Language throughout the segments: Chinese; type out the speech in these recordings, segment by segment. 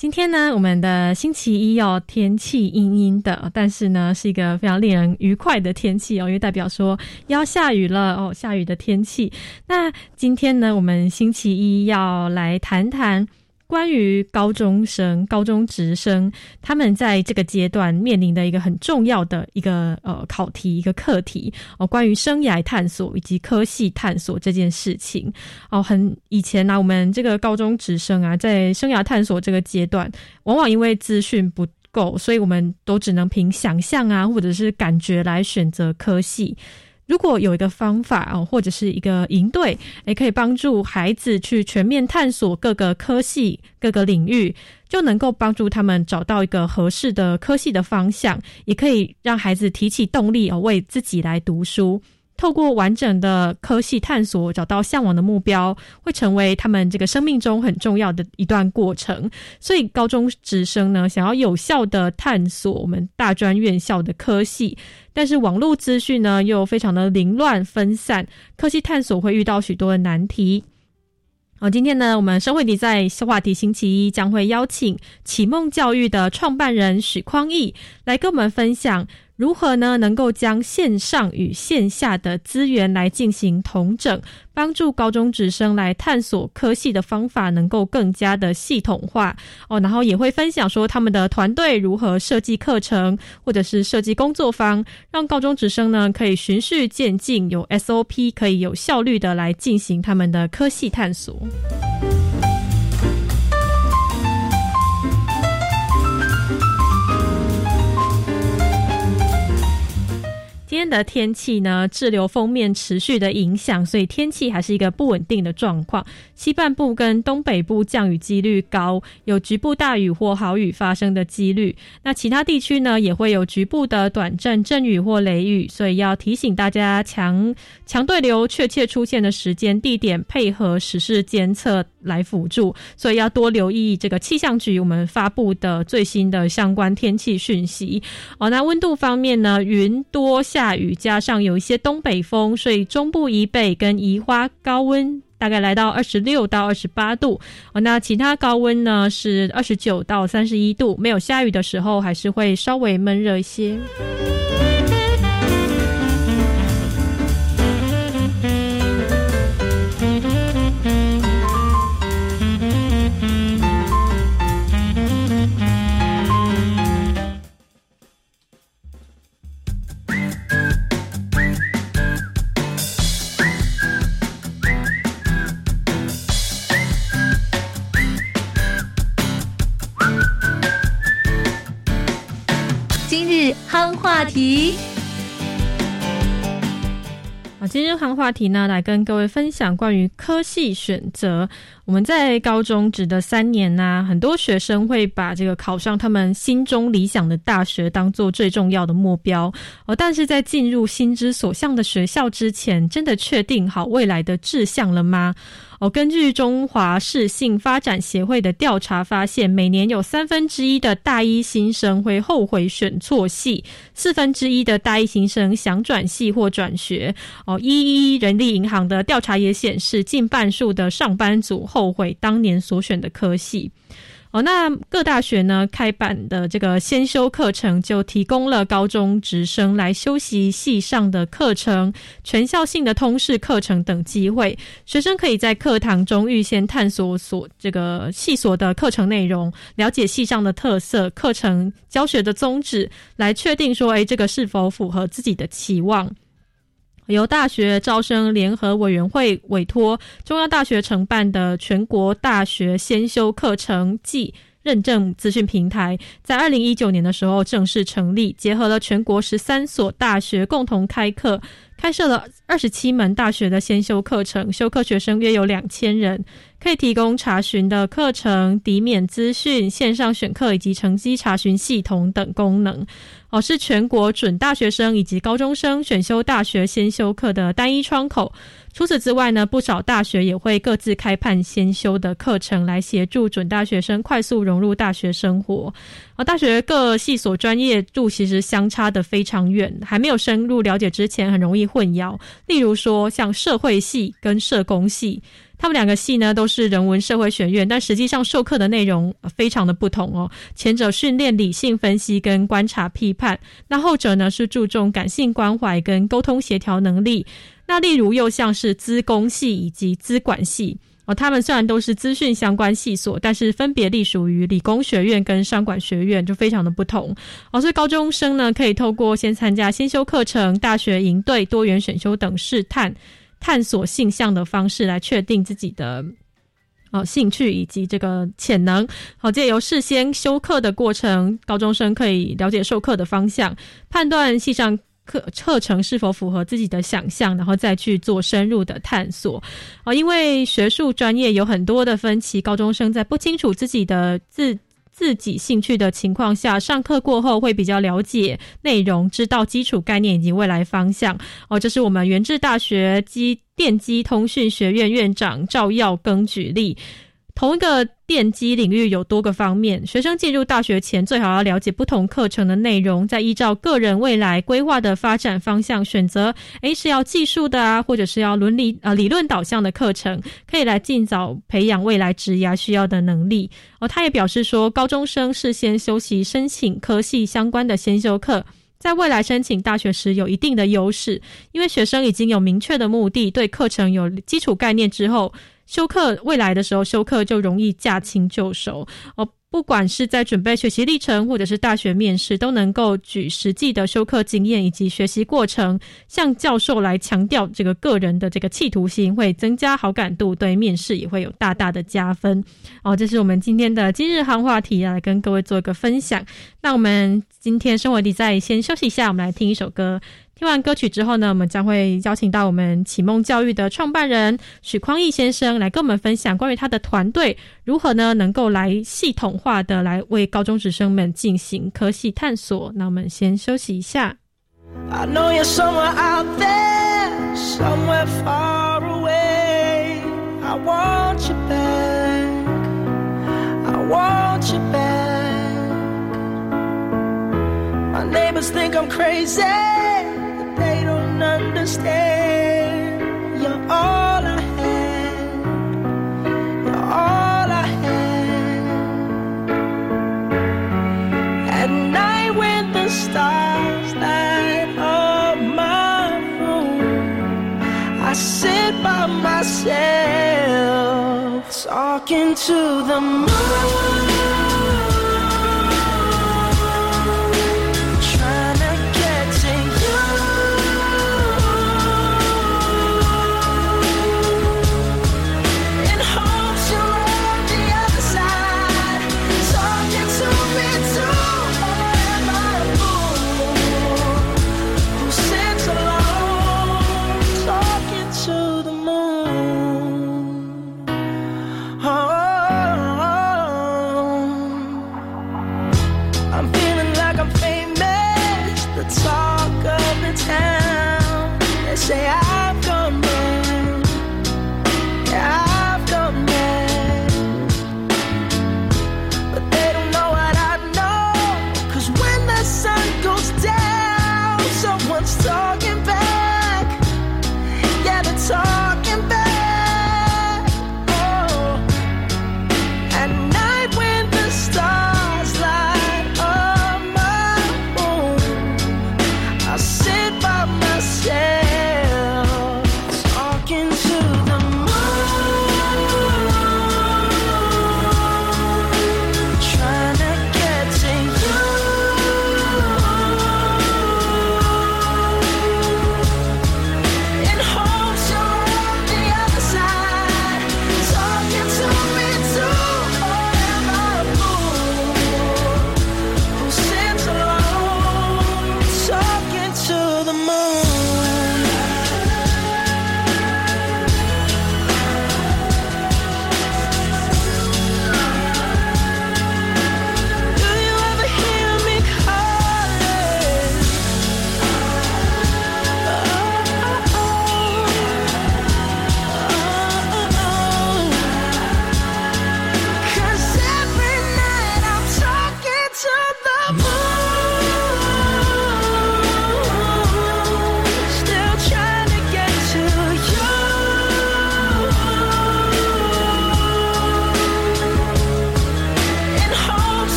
今天呢，我们的星期一哦，天气阴阴的，但是呢，是一个非常令人愉快的天气哦，因为代表说要下雨了哦，下雨的天气。那今天呢，我们星期一要来谈谈。关于高中生、高中职生，他们在这个阶段面临的一个很重要的一个呃考题、一个课题哦，关于生涯探索以及科系探索这件事情哦，很以前呢，我们这个高中职生啊，在生涯探索这个阶段，往往因为资讯不够，所以我们都只能凭想象啊，或者是感觉来选择科系。如果有一个方法哦，或者是一个营队，也可以帮助孩子去全面探索各个科系、各个领域，就能够帮助他们找到一个合适的科系的方向，也可以让孩子提起动力哦，为自己来读书。透过完整的科系探索，找到向往的目标，会成为他们这个生命中很重要的一段过程。所以，高中职生呢，想要有效的探索我们大专院校的科系，但是网络资讯呢又非常的凌乱分散，科系探索会遇到许多的难题。好，今天呢，我们生会迪在话题星期一将会邀请启梦教育的创办人许匡义来跟我们分享。如何呢？能够将线上与线下的资源来进行同整，帮助高中职生来探索科系的方法，能够更加的系统化哦。然后也会分享说他们的团队如何设计课程，或者是设计工作坊，让高中职生呢可以循序渐进，有 SOP，可以有效率的来进行他们的科系探索。今天的天气呢，滞留锋面持续的影响，所以天气还是一个不稳定的状况。西半部跟东北部降雨几率高，有局部大雨或豪雨发生的几率。那其他地区呢，也会有局部的短暂阵雨或雷雨，所以要提醒大家强强对流确切出现的时间、地点，配合实时监测来辅助。所以要多留意这个气象局我们发布的最新的相关天气讯息。哦，那温度方面呢，云多下。下雨加上有一些东北风，所以中部以北跟宜花高温大概来到二十六到二十八度。那其他高温呢是二十九到三十一度，没有下雨的时候还是会稍微闷热一些。话题，好，今日谈话题呢，来跟各位分享关于科系选择。我们在高中只的三年呢，很多学生会把这个考上他们心中理想的大学当做最重要的目标哦。但是在进入心之所向的学校之前，真的确定好未来的志向了吗？哦，根据中华市性发展协会的调查发现，每年有三分之一的大一新生会后悔选错系，四分之一的大一新生想转系或转学。哦，一一人力银行的调查也显示，近半数的上班族后后悔当年所选的科系。哦，那各大学呢开办的这个先修课程，就提供了高中直升来修习系上的课程、全校性的通识课程等机会。学生可以在课堂中预先探索所这个系所的课程内容，了解系上的特色、课程教学的宗旨，来确定说，诶，这个是否符合自己的期望。由大学招生联合委员会委托中央大学承办的全国大学先修课程暨认证资讯平台，在二零一九年的时候正式成立，结合了全国十三所大学共同开课，开设了二十七门大学的先修课程，修课学生约有两千人。可以提供查询的课程、抵免资讯、线上选课以及成绩查询系统等功能。哦，是全国准大学生以及高中生选修大学先修课的单一窗口。除此之外呢，不少大学也会各自开办先修的课程，来协助准大学生快速融入大学生活。而大学各系所专业度其实相差的非常远，还没有深入了解之前，很容易混淆。例如说，像社会系跟社工系。他们两个系呢都是人文社会学院，但实际上授课的内容非常的不同哦。前者训练理性分析跟观察批判，那后者呢是注重感性关怀跟沟通协调能力。那例如又像是资工系以及资管系哦，他们虽然都是资讯相关系所，但是分别隶属于理工学院跟商管学院，就非常的不同哦。所以高中生呢可以透过先参加先修课程、大学营队、多元选修等试探。探索性向的方式来确定自己的哦兴趣以及这个潜能。好，借由事先修课的过程，高中生可以了解授课的方向，判断系上课课程是否符合自己的想象，然后再去做深入的探索。哦，因为学术专业有很多的分歧，高中生在不清楚自己的自。自己兴趣的情况下，上课过后会比较了解内容，知道基础概念以及未来方向。哦，这是我们原治大学机电机通讯学院院长赵耀庚举例。同一个电机领域有多个方面，学生进入大学前最好要了解不同课程的内容，再依照个人未来规划的发展方向选择。诶，是要技术的啊，或者是要伦理呃理论导向的课程，可以来尽早培养未来职涯需要的能力。哦，他也表示说，高中生事先修习申请科系相关的先修课，在未来申请大学时有一定的优势，因为学生已经有明确的目的，对课程有基础概念之后。修课未来的时候，修课就容易驾轻就熟哦。不管是在准备学习历程，或者是大学面试，都能够举实际的修课经验以及学习过程，向教授来强调这个个人的这个企图心，会增加好感度，对面试也会有大大的加分哦。这是我们今天的今日行话题，来跟各位做一个分享。那我们今天生活题再先休息一下，我们来听一首歌。听完歌曲之后呢，我们将会邀请到我们启梦教育的创办人许匡义先生来跟我们分享关于他的团队如何呢能够来系统化的来为高中职生们进行科系探索。那我们先休息一下。Understand. You're all I had. You're all I had. At night when the stars light up my room, I sit by myself talking to the moon.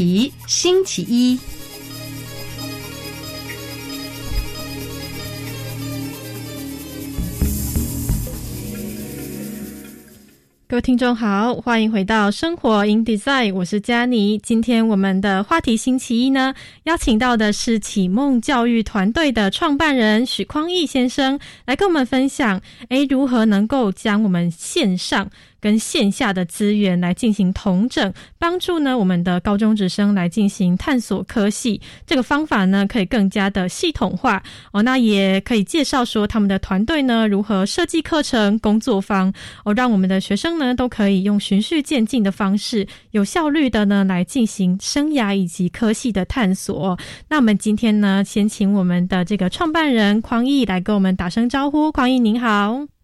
题星期一。各位听众好，欢迎回到生活 in design，我是佳妮。今天我们的话题星期一呢，邀请到的是启梦教育团队的创办人许匡义先生，来跟我们分享，诶，如何能够将我们线上跟线下的资源来进行同整，帮助呢我们的高中职生来进行探索科系。这个方法呢，可以更加的系统化哦。那也可以介绍说他们的团队呢如何设计课程、工作坊哦，让我们的学生呢都可以用循序渐进的方式，有效率的呢来进行生涯以及科系的探索。那我们今天呢，先请我们的这个创办人匡毅来跟我们打声招呼。匡毅您好。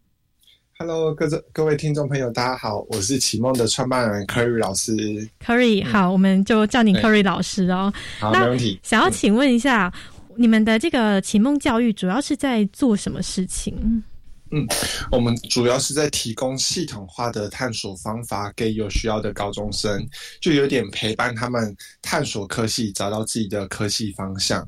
Hello，各位各位听众朋友，大家好，我是启梦的创办人 Curry 老师。Curry，好，我们就叫你对 Curry 老师哦。好，没问题。想要请问一下，你们的这个启梦教育主要是在做什么事情？嗯我们主要是在提供系统化的探索方法给有需要的高中生，就有点陪伴他们探索科系，找到自己的科系方向。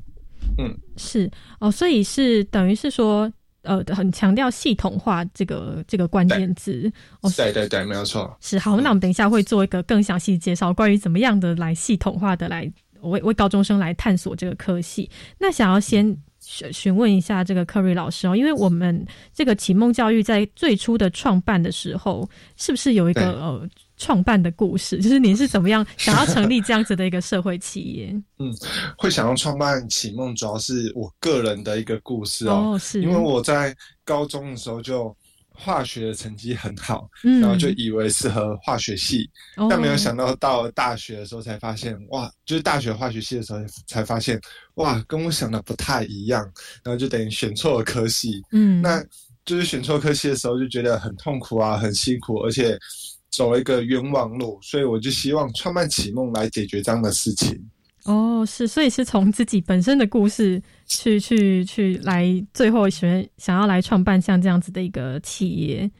嗯是哦，所以是等于是说，呃，很强调系统化这个这个关键字哦。对对对，没有错。是好，那我们等一下会做一个更详细的介绍，关于怎么样的来系统化的来为为高中生来探索这个科系。那想要先询询问一下这个科瑞老师哦，因为我们这个启蒙教育在最初的创办的时候，是不是有一个呃创办的故事？就是您是怎么样 想要成立这样子的一个社会企业？嗯会想要创办启梦，主要是我个人的一个故事哦。哦，是，因为我在高中的时候就化学的成绩很好，嗯然后就以为适合化学系，哦但没有想到到了大学的时候才发现，哇，就是大学化学系的时候才发现，哇，跟我想的不太一样，然后就等于选错了科系。嗯，那就是选错科系的时候就觉得很痛苦啊，很辛苦，而且走了一个冤枉路，所以我就希望创办启梦来解决这样的事情。哦，是，所以是从自己本身的故事去 去去来，最后选想要来创办像这样子的一个企业。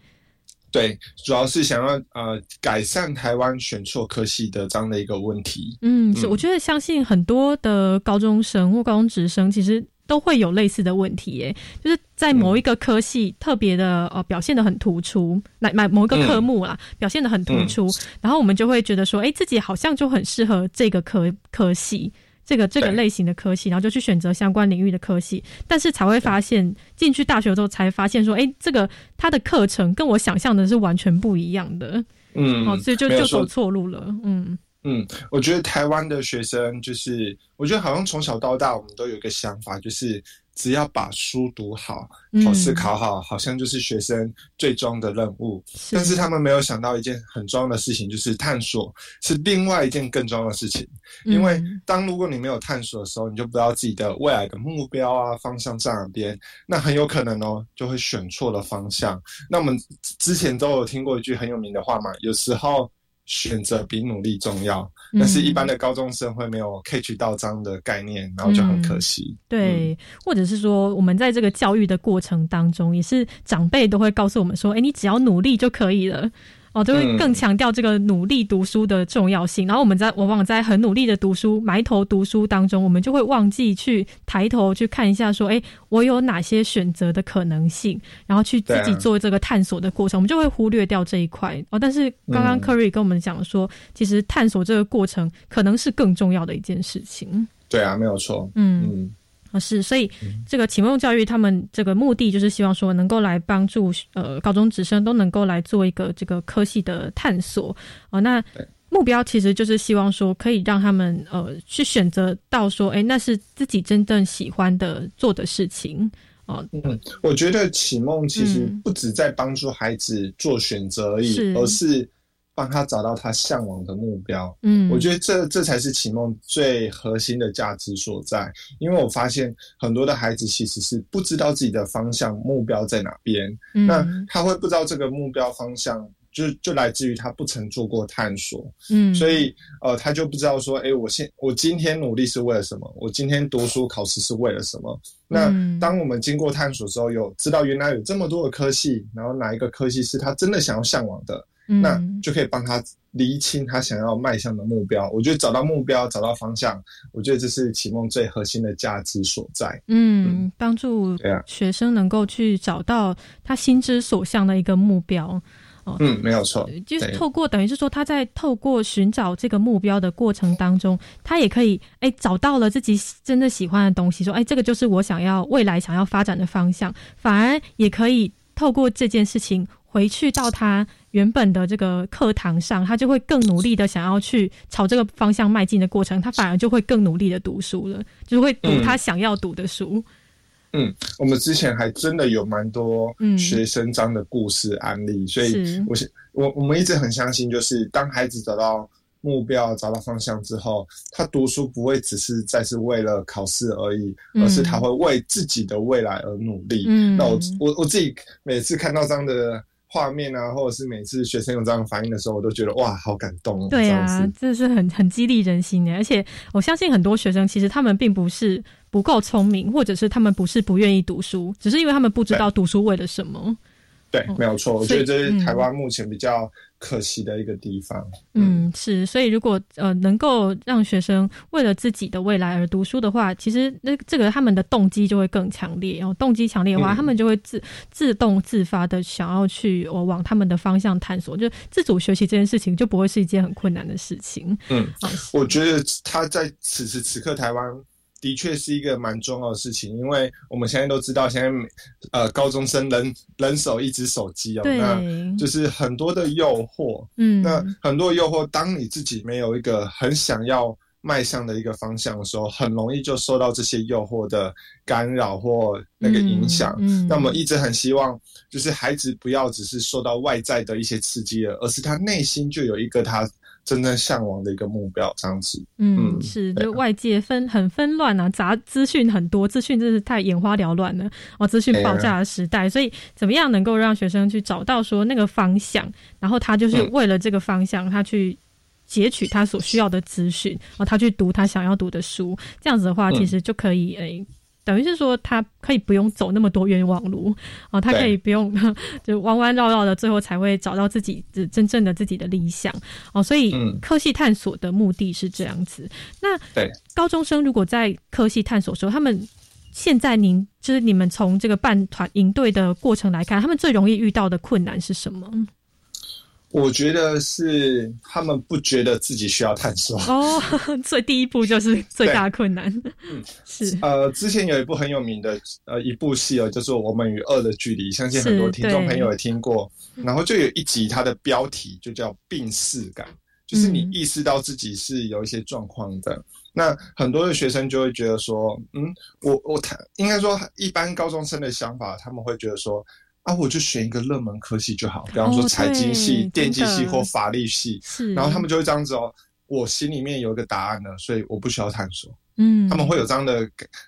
对，主要是想要呃改善台湾选错科系的这样的一个问题。嗯，是，嗯我觉得相信很多的高中生或高中职生其实。都会有类似的问题，耶，就是在某一个科系特别的呃表现的很突出，来买某一个科目啦，表现的很突出，然后我们就会觉得说，哎，自己好像就很适合这个科科系，这个这个类型的科系，然后就去选择相关领域的科系，但是才会发现进去大学之后才发现说，哎，这个它的课程跟我想象的是完全不一样的，嗯，哦，所以就就走错路了，嗯嗯，我觉得台湾的学生就是，我觉得好像从小到大，我们都有一个想法，就是只要把书读好，嗯考试考好，好像就是学生最终的任务。但是他们没有想到一件很重要的事情，就是探索是另外一件更重要的事情。因为嗯当如果你没有探索的时候，你就不知道自己的未来的目标啊方向在哪边，那很有可能哦就会选错了方向。那我们之前都有听过一句很有名的话嘛，有时候选择比努力重要，嗯但是一般的高中生会没有 catch 到这样的概念，然后就很可惜。对，或者是说，我们在这个教育的过程当中，也是长辈都会告诉我们说，哎，你只要努力就可以了。哦，就会嗯更强调这个努力读书的重要性。然后我们在往往在很努力的读书、埋头读书当中，我们就会忘记去抬头去看一下，说，哎，我有哪些选择的可能性，然后去自己做这个探索的过程，我们就会忽略掉这一块。哦，但是刚刚嗯 Curry 跟我们讲说，其实探索这个过程可能是更重要的一件事情。对啊，没有错。嗯。嗯，啊，是，所以这个启蒙教育，他们这个目的就是希望说，能够来帮助呃高中职生都能够来做一个这个科系的探索。哦。那目标其实就是希望说，可以让他们呃去选择到说，哎，那是自己真正喜欢的做的事情。哦。我觉得启蒙其实嗯。不止在帮助孩子做选择而已，是。而是帮他找到他向往的目标。嗯，我觉得这这才是启梦最核心的价值所在，因为我发现很多的孩子其实是不知道自己的方向目标在哪边，嗯那他会不知道这个目标方向就就来自于他不曾做过探索，嗯，所以呃，他就不知道说，哎，我现我今天努力是为了什么？我今天读书考试是为了什么？那嗯当我们经过探索之后，有知道原来有这么多的科系，然后哪一个科系是他真的想要向往的，嗯那就可以帮他厘清他想要迈向的目标。我觉得找到目标，找到方向，我觉得这是启梦最核心的价值所在。嗯，帮助学生能够去找到他心之所向的一个目标。嗯，没有错，就是透过等于是说他在透过寻找这个目标的过程当中，他也可以哎找到了自己真的喜欢的东西，说哎这个就是我想要未来想要发展的方向，反而也可以透过这件事情回去到他原本的这个课堂上，他就会更努力的想要去朝这个方向迈进的过程，他反而就会更努力的读书了，就是会读嗯他想要读的书。嗯，我们之前还真的有蛮多嗯学生章的故事案例，所以我是我我们一直很相信，就是当孩子找到目标、找到方向之后，他读书不会只是再是为了考试而已，嗯而是他会为自己的未来而努力。嗯那我我我自己每次看到这样的画面啊，或者是每次学生有这样的反应的时候，我都觉得哇，好感动哦。对啊，这是很很激励人心的，而且我相信很多学生其实他们并不是不够聪明，或者是他们不是不愿意读书，只是因为他们不知道读书为了什么。对，没有错。我觉得这是嗯台湾目前比较可惜的一个地方。嗯，是，所以如果呃能够让学生为了自己的未来而读书的话，其实那这个他们的动机就会更强烈。然后动机强烈的话，嗯他们就会自自动自发的想要去哦往他们的方向探索，就自主学习这件事情就不会是一件很困难的事情。嗯，哦我觉得他在此时此刻台湾的确是一个蛮重要的事情，因为我们现在都知道，现在呃高中生人人手一只手机哦，那就是很多的诱惑，嗯，那很多诱惑，当你自己没有一个很想要迈向的一个方向的时候，很容易就受到这些诱惑的干扰或那个影响。嗯，嗯那么一直很希望，就是孩子不要只是受到外在的一些刺激了，而是他内心就有一个他真正向往的一个目标，这样子。嗯，嗯是，就外界纷很纷乱啊，杂资讯很多，资讯真是太眼花缭乱了哦，资讯爆炸的时代，所以怎么样能够让学生去找到说那个方向，然后他就是嗯为了这个方向，他去截取他所需要的资讯，然后，他去读他想要读的书，这样子的话，嗯其实就可以诶。等于是说，他可以不用走那么多冤枉路哦，他可以不用 就弯弯绕绕的，最后才会找到自己的真正的自己的理想哦。所以嗯科系探索的目的是这样子。那对高中生如果在科系探索的时候，他们现在您就是你们从这个办团营队的过程来看，他们最容易遇到的困难是什么？我觉得是他们不觉得自己需要探索。哦，所以第一步就是最大的困难。嗯 是呃，之前有一部很有名的呃一部戏哦，叫做《我们与恶的距离》，相信很多是听众朋友也听过。然后就有一集，它的标题就叫“病逝感”，就是你嗯意识到自己是有一些状况的。那很多的学生就会觉得说，嗯，我我谈应该说，一般高中生的想法，他们会觉得说。啊，我就选一个热门科系就好，比方说哦财经系、对电机系或法律系，然后他们就会这样子哦。我心里面有一个答案了，所以我不需要探索。嗯，他们会有这样的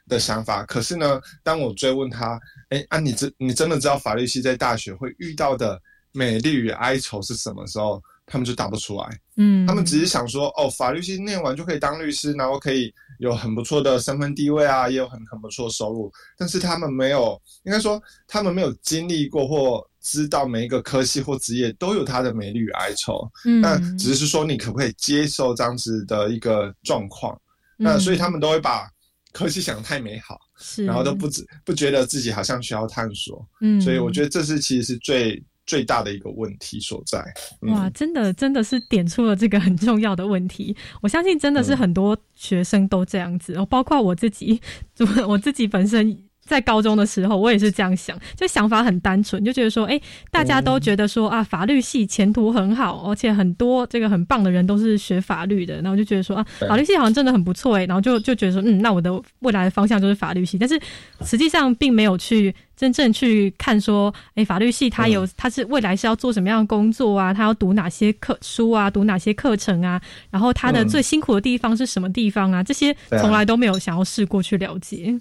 的想法。可是呢，当我追问他，哎，啊，你真你真的知道法律系在大学会遇到的美丽与哀愁是什么时候？他们就答不出来。嗯，他们只是想说，哦，法律系念完就可以当律师，然后可以有很不错的身份地位啊，也有很很不错的收入。但是他们没有，应该说他们没有经历过或知道每一个科系或职业都有它的美丽与哀愁。嗯，那只是说你可不可以接受这样子的一个状况？那所以他们都会把科系想得太美好，然后都不知不觉得自己好像需要探索，嗯，所以我觉得这是其实是最最大的一个问题所在。嗯哇，真的真的是点出了这个很重要的问题。我相信真的是嗯很多学生都这样子，哦，包括我自己，我 我自己本身。在高中的时候，我也是这样想，就想法很单纯，就觉得说，哎、大家都觉得说啊，法律系前途很好，而且很多这个很棒的人都是学法律的，然后就觉得说啊，法律系好像真的很不错哎，然后就就觉得说，嗯，那我的未来的方向就是法律系，但是实际上并没有去真正去看说，哎，法律系它有它是未来是要做什么样的工作啊，它要读哪些课书啊，读哪些课程啊，然后它的嗯。最辛苦的地方是什么地方啊，这些从来都没有想要试过去了解。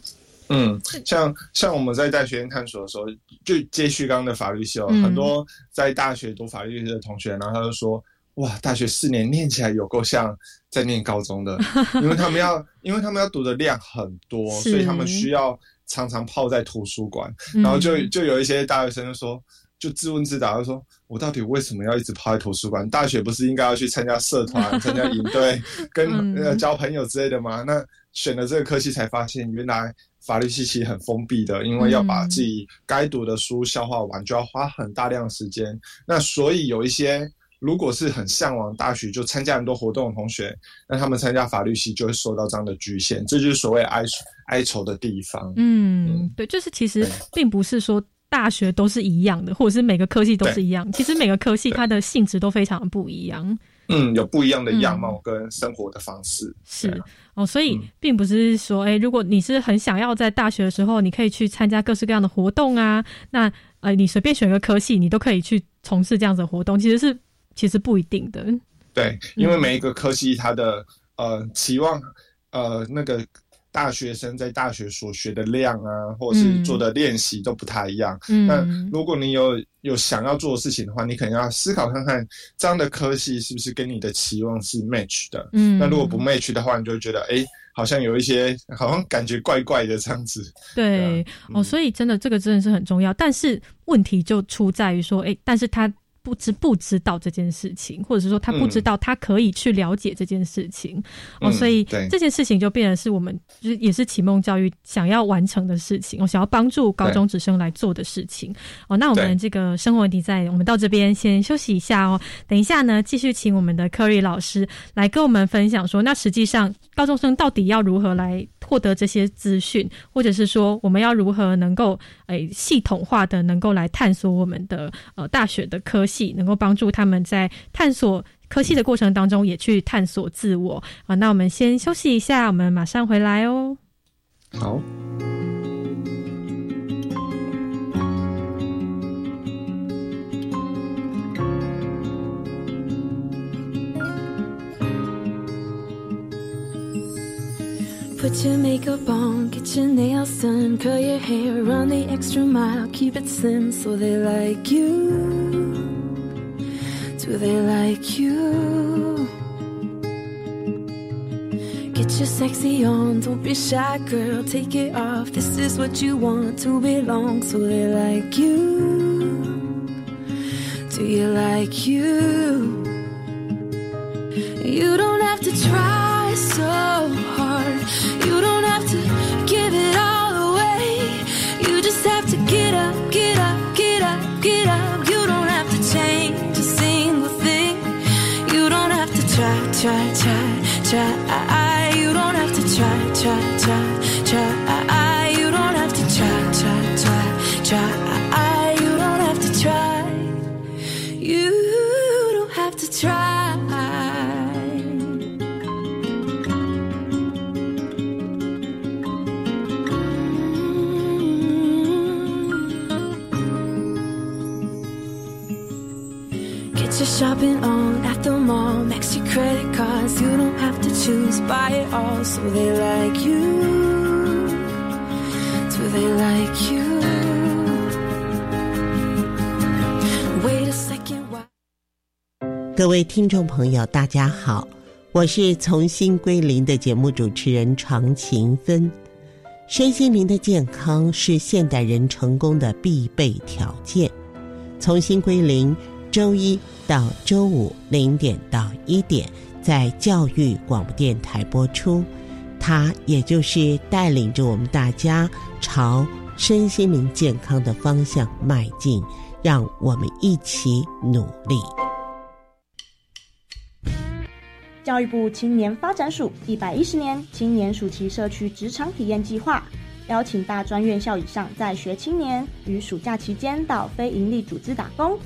嗯，像像我们在大学院探索的时候，就接续刚刚的法律系哦，嗯很多在大学读法律系的同学，然后他就说，哇，大学四年念起来有够像在念高中的，因为他们要，因为他们要读的量很多，所以他们需要常常泡在图书馆，嗯然后就就有一些大学生就说。就自问自答，就说：“我到底为什么要一直泡在图书馆？大学不是应该要去参加社团、参加营队、跟嗯呃交朋友之类的吗？那选了这个科系才发现，原来法律系其实很封闭的，因为要把自己该读的书消化完，就要花很大量的时间。那所以有一些如果是很向往大学，就参加很多活动的同学，那他们参加法律系就会受到这样的局限，这就是所谓哀哀愁的地方。嗯，对，就是其实对并不是说大学都是一样的，或者是每个科系都是一样，其实每个科系它的性质都非常不一样。嗯，有不一样的样貌跟生活的方式。是哦，所以嗯并不是说，哎、如果你是很想要在大学的时候，你可以去参加各式各样的活动啊，那呃，你随便选个科系，你都可以去从事这样子的活动，其实是其实不一定的。对，因为每一个科系它的呃期望呃那个大学生在大学所学的量啊，或者是做的练习都不太一样。那嗯，如果你有有想要做的事情的话，你可能要思考看看这样的科系是不是跟你的期望是 match 的。嗯那如果不 match 的话，你就会觉得哎，好像有一些好像感觉怪怪的这样子。对哦，嗯所以真的这个真的是很重要，但是问题就出在于说，哎、但是他不知不知道这件事情，或者是说他不知道他可以去了解这件事情、哦，嗯所以这件事情就变成是我们就是也是启蒙教育想要完成的事情，我、想要帮助高中职生来做的事情。哦。那我们这个生活问题在我们到这边先休息一下哦，等一下呢继续请我们的科瑞老师来跟我们分享说，那实际上高中生到底要如何来获得这些资讯，或者是说我们要如何能够诶、系统化的能够来探索我们的呃大学的科系，能够帮助他们在探索科系的过程当中也去探索自我啊。那我们先休息一下，我们马上回来哦。好。Put your makeup on, get your nails done, curl your hair, run the extra mile, keep it slim so they like you. Do they like you? Get your sexy on, don't be shy, girl, take it off. This is what you want to belong, so they like you. Do you like you? You don't have to try so walls do they like you. Do they like you? Wait a second. Why? 各位听众朋友，大家好，我是重新归零的节目主持人常勤芬。身心灵的健康是现代人成功的必备条件。重新归零，周一到周五零点到一点，在教育广播电台播出。它也就是带领着我们大家朝身心灵健康的方向迈进，让我们一起努力。教育部青年发展署一百一十年青年暑期社区职场体验计划，邀请大专院校以上在学青年于暑假期间到非营利组织打工。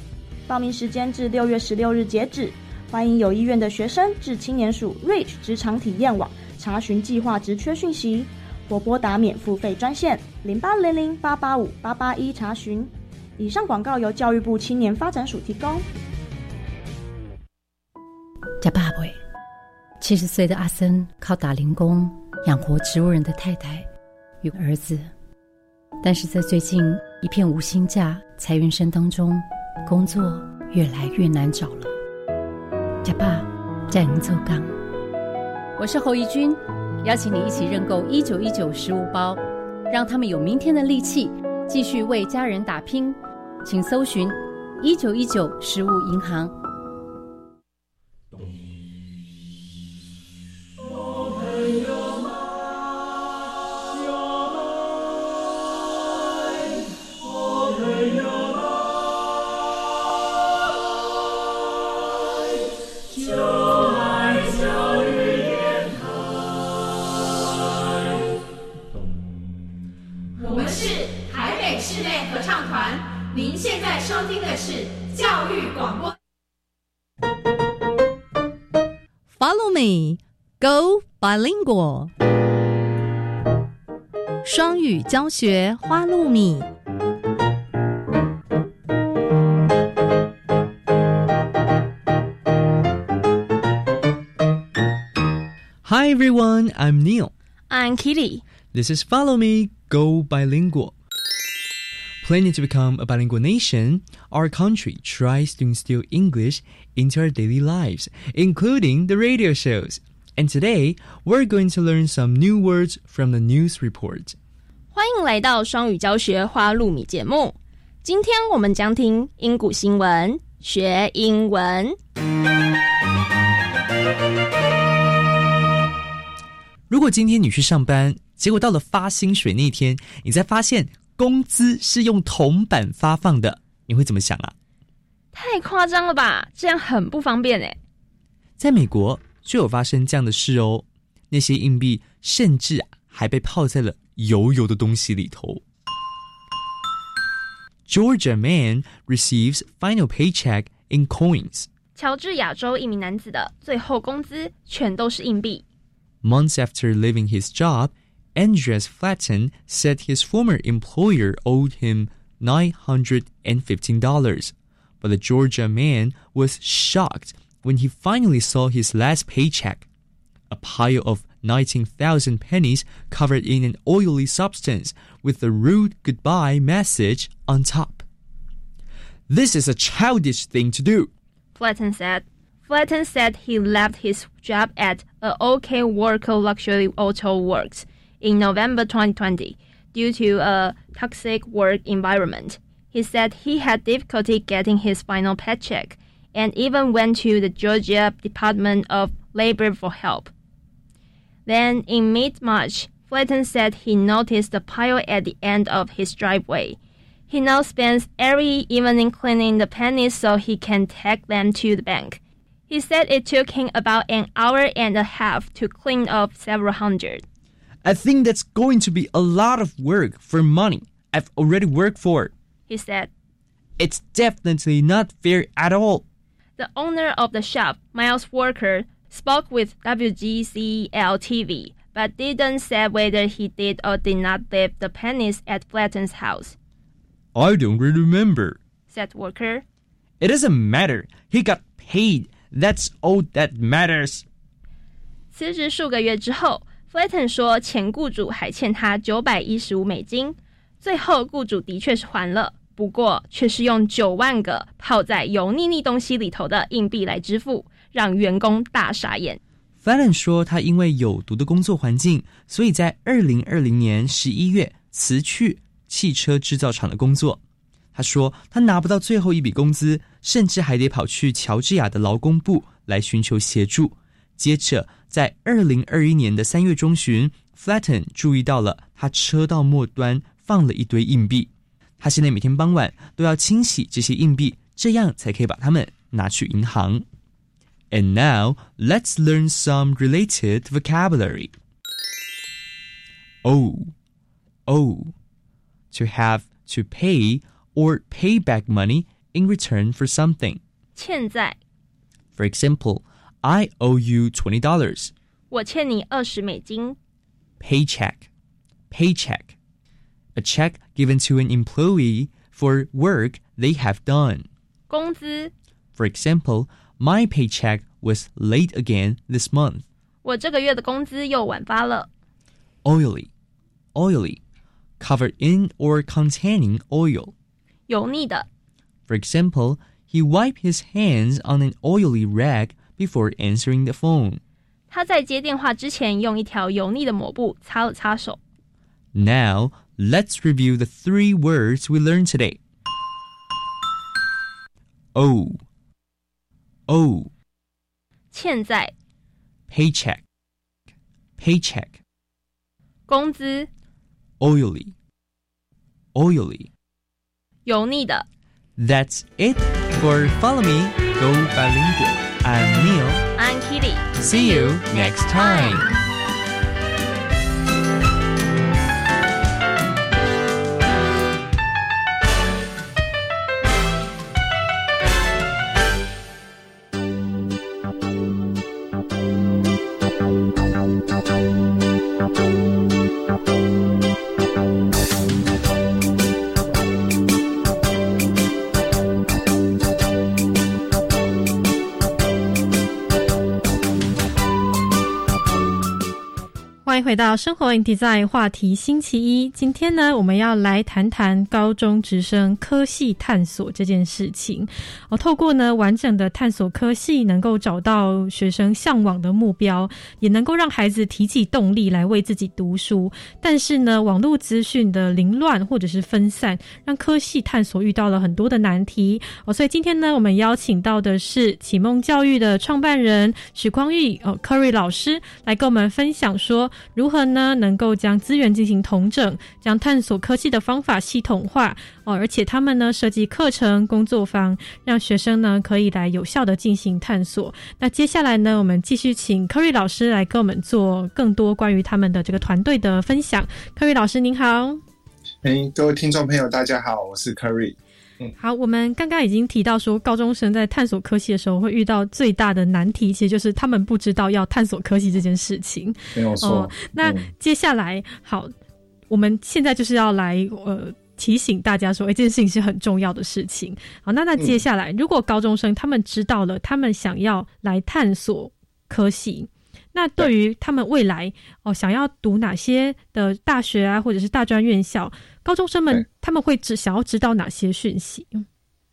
报名时间至六月十六日截止，欢迎有意愿的学生至青年署 Reach 职场体验网查询计划职缺讯息，或拨打免付费专线零八零零八八五八八一查询。以上广告由教育部青年发展署提供。家爸爸，七十岁的阿森靠打零工养活植物人的太太，与儿子。但是在最近一片无薪假、裁员声当中，工作越来越难找了。假爸，在您走岗。我是侯怡君，邀请你一起认购一九一九食物包，让他们有明天的力气，继续为家人打拼。请搜寻一九一九食物银行。me, go bilingual。双语教学花露米。 Hi everyone, I'm Neil. I'm Kitty. This is Follow Me, Go Bilingual. Planning to become a bilingual nation, our country tries to instill English into our daily lives, including the radio shows. And today, we're going to learn some new words from the news report. 欢迎来到双语教学花露米节目。今天我们将听英古新闻，学英文。如果今天你去上班，结果到了发薪水那天，你才发现 工资是用铜板发放的，你会怎么想啊？太夸张了吧，这样很不方便诶。在美国就有发生这样的事哦，那些硬币甚至啊还被泡在了油油的东西里头。Georgia man receives final paycheck in coins. 乔治亚州一名男子的最后工资全都是硬币。Months after leaving his job, Andreas Flatten said his former employer owed him $915. But the Georgia man was shocked when he finally saw his last paycheck a pile of 19,000 pennies covered in an oily substance with a rude goodbye message on top. This is a childish thing to do. Flatten said. Flatten said he left his job at a OK Worker Luxury Auto Works in November 2020 due to a toxic work environment. He said he had difficulty getting his final paycheck and even went to the Georgia Department of Labor for help. Then, in mid March, Flatten said he noticed a pile at the end of his driveway. He now spends every evening cleaning the pennies so he can take them to the bank. He said it took him about an hour and a half to clean up several hundred. I think that's going to be a lot of work for money I've already worked for. He said. It's definitely not fair at all. The owner of the shop, Miles Walker, spoke with WGCL TV, but didn't say whether he did or did not leave the pennies at Flatten's house, I don't really remember. said Walker. It doesn't matter. He got paid. That's all that matters. 辞职数个月之后 ，Flatten 说前雇主还欠他九百一十五美金，最后雇主的确是还了，不过却是用九万个泡在油腻腻东西里头的硬币来支付，让员工大傻眼。Fallon 说，他因为有毒的工作环境，所以在二零二零年十一月辞去汽车制造厂的工作。他说，他拿不到最后一笔工资，甚至还得跑去乔治亚的劳工部来寻求协助。接着，在二零二一年的三月中旬，Flatten 注意到了他车道末端放了一堆硬币。他现在每天傍晚都要清洗这些硬币，这样才可以把它们拿去银行。And now let's learn some related vocabulary. Owe, owe, to have to pay or pay back money in return for something. 欠债， For example, I owe you $20. 我欠你二十美金。 Paycheck, paycheck, a check given to an employee for work they have done. 工资， For example, my paycheck was late again this month. 我这个月的工资又晚发了。 Oily, oily, covered in or containing oil. 油腻的。 For example, he wiped his hands on an oily rag before answering the phone. 他在接电话之前用一条油腻的抹布擦了擦手。 Now, let's review the three words we learned today. O. O. 欠债、 Paycheck. Paycheck. 工资、 Oily. Oily. 油腻的。 That's it for Follow Me, Go Bilingual. I'm Neil. I'm Kitty. See you next time. 回到生活 in design 话题星期一。今天呢，我们要来谈谈高中直升科系探索这件事情。哦，透过呢完整的探索科系，能够找到学生向往的目标，也能够让孩子提起动力来为自己读书。但是呢，网络资讯的凌乱或者是分散，让科系探索遇到了很多的难题。哦，所以今天呢，我们邀请到的是启梦教育的创办人许光玉哦 Curry 老师来跟我们分享说。如何呢？能够将资源进行统整，将探索科技的方法系统化哦，而且他们呢设计课程、工作坊，让学生呢可以来有效的进行探索。那接下来呢，我们继续请科瑞老师来跟我们做更多关于他们的这个团队的分享。科瑞老师您好，哎，各位听众朋友，大家好，我是 Curry。好，我们刚刚已经提到说，高中生在探索科系的时候会遇到最大的难题，其实就是他们不知道要探索科系这件事情。没有错。哦、那嗯接下来，好，我们现在就是要来呃提醒大家说，哎、这件事情是很重要的事情。好，那那接下来，如果高中生他们知道了，他们想要来探索科系。那对于他们未来哦，想要读哪些的大学啊，或者是大专院校，高中生们他们会只想要知道哪些讯息？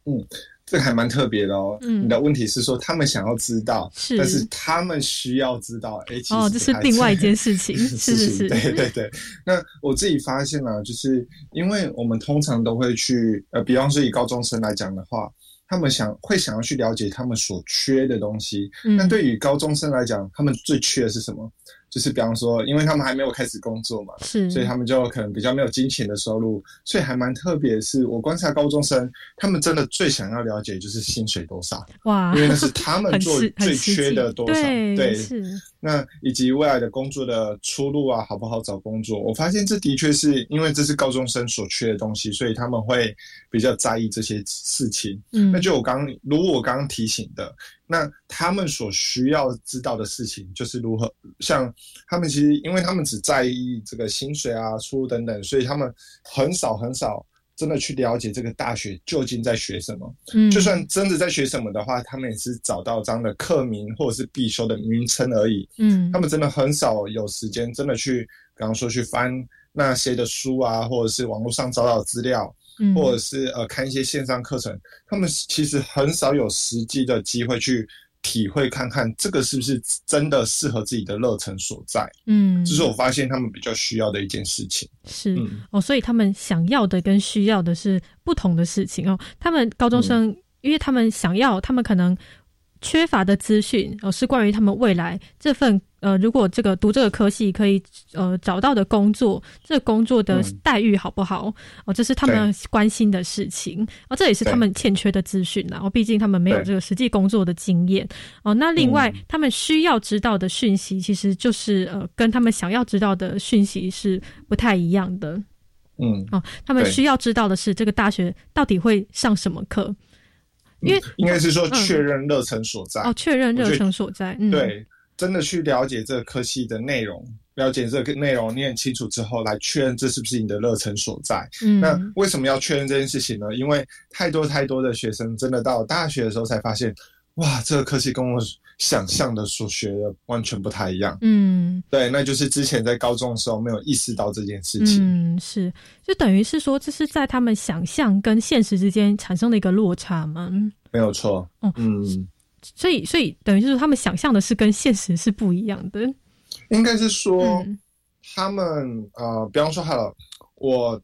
嗯，这个还蛮特别的哦。嗯你的问题是说他们想要知道，是但是他们需要知道。哎，哦，这是另外一件事情，事 是是情是，对对对。那我自己发现了、就是因为我们通常都会去，呃，比方说以高中生来讲的话，他们想会想要去了解他们所缺的东西。嗯那对于高中生来讲，他们最缺的是什么？就是比方说，因为他们还没有开始工作嘛，是。所以他们就可能比较没有金钱的收入，所以还蛮特别是，我观察高中生，他们真的最想要了解就是薪水多少，哇，因为那是他们做最缺的多少，对对，是那以及未来的工作的出路啊，好不好找工作？我发现这的确是因为这是高中生所缺的东西，所以他们会比较在意这些事情。嗯那就我刚如我刚刚提醒的，那他们所需要知道的事情就是如何，像他们其实因为他们只在意这个薪水啊、出路等等，所以他们很少很少。真的去了解这个大学究竟在学什么，嗯。就算真的在学什么的话，他们也是找到这样的课名或者是必修的名称而已。嗯。他们真的很少有时间真的去，比方说去翻那些的书啊，或者是网络上找找资料，嗯。或者是呃看一些线上课程，他们其实很少有实际的机会去体会看看这个是不是真的适合自己的热忱所在。嗯，这是我发现他们比较需要的一件事情。是、嗯哦，所以他们想要的跟需要的是不同的事情哦。他们高中生，因为他们想要，他们可能缺乏的资讯哦，是关于他们未来这份呃，如果这个读这个科系可以呃找到的工作，这个工作的嗯待遇好不好哦，这是他们关心的事情哦，这也是他们欠缺的资讯啦。哦，毕竟他们没有这个实际工作的经验哦。那另外，嗯他们需要知道的讯息，其实就是呃，跟他们想要知道的讯息是不太一样的。嗯，哦，他们需要知道的是这个大学到底会上什么课，因为应该是说嗯确认热忱所在。哦，确认热忱所在，嗯，，对，真的去了解这个科系的内容，了解这个内容你很清楚之后，来确认这是不是你的热忱所在。嗯那为什么要确认这件事情呢？因为太多太多的学生真的到大学的时候才发现，哇，这个科系跟我想象的所学的完全不太一样。嗯，对，那就是之前在高中的时候没有意识到这件事情。嗯，是，就等于是说，这是在他们想象跟现实之间产生的一个落差嘛？没有错。哦嗯，所以，所以等于就是他们想象的是跟现实是不一样的。应该是说嗯他们呃，比方说好了，我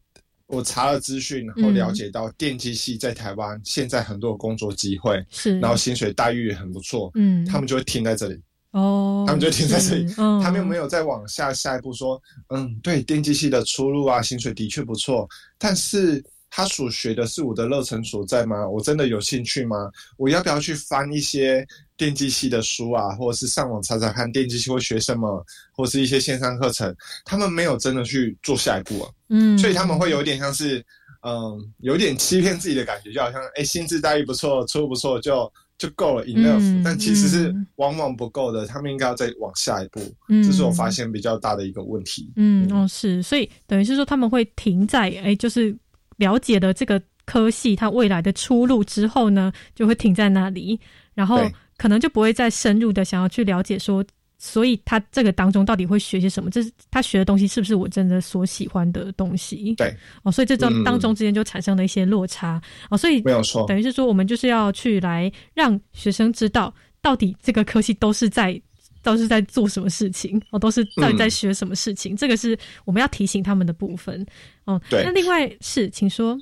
我查了资讯，然后嗯。了解到电机系在台湾现在很多有工作机会，是。然后薪水待遇也很不错，嗯。他们就会停在这里。哦，他们就停在这里他们没有再往下下一步说，嗯，对，电机系的出路啊，薪水的确不错，但是他所学的是我的热忱所在吗？我真的有兴趣吗？我要不要去翻一些电机系的书啊，或者是上网查查看电机系会学什么，或是一些线上课程？他们没有真的去做下一步啊，嗯，所以他们会有点像是，嗯，有点欺骗自己的感觉，就好像，哎，薪资待遇不错，出路不错，就。就够了，enough，、嗯但其实是嗯往往不够的，他们应该要再往下一步，嗯这是我发现比较大的一个问题。嗯，哦，是，所以等于是说他们会停在哎，就是了解了这个科系它未来的出路之后呢，就会停在那里，然后可能就不会再深入的想要去了解说，所以他这个当中到底会学些什么？这是他学的东西是不是我真的所喜欢的东西？对，哦，所以这中嗯当中之间就产生了一些落差哦，所以没有错等于是说我们就是要去来让学生知道，到底这个科系都是在。都是在做什么事情哦，都是到底在学什么事情？这个是我们要提醒他们的部分哦。对那另外是，请说。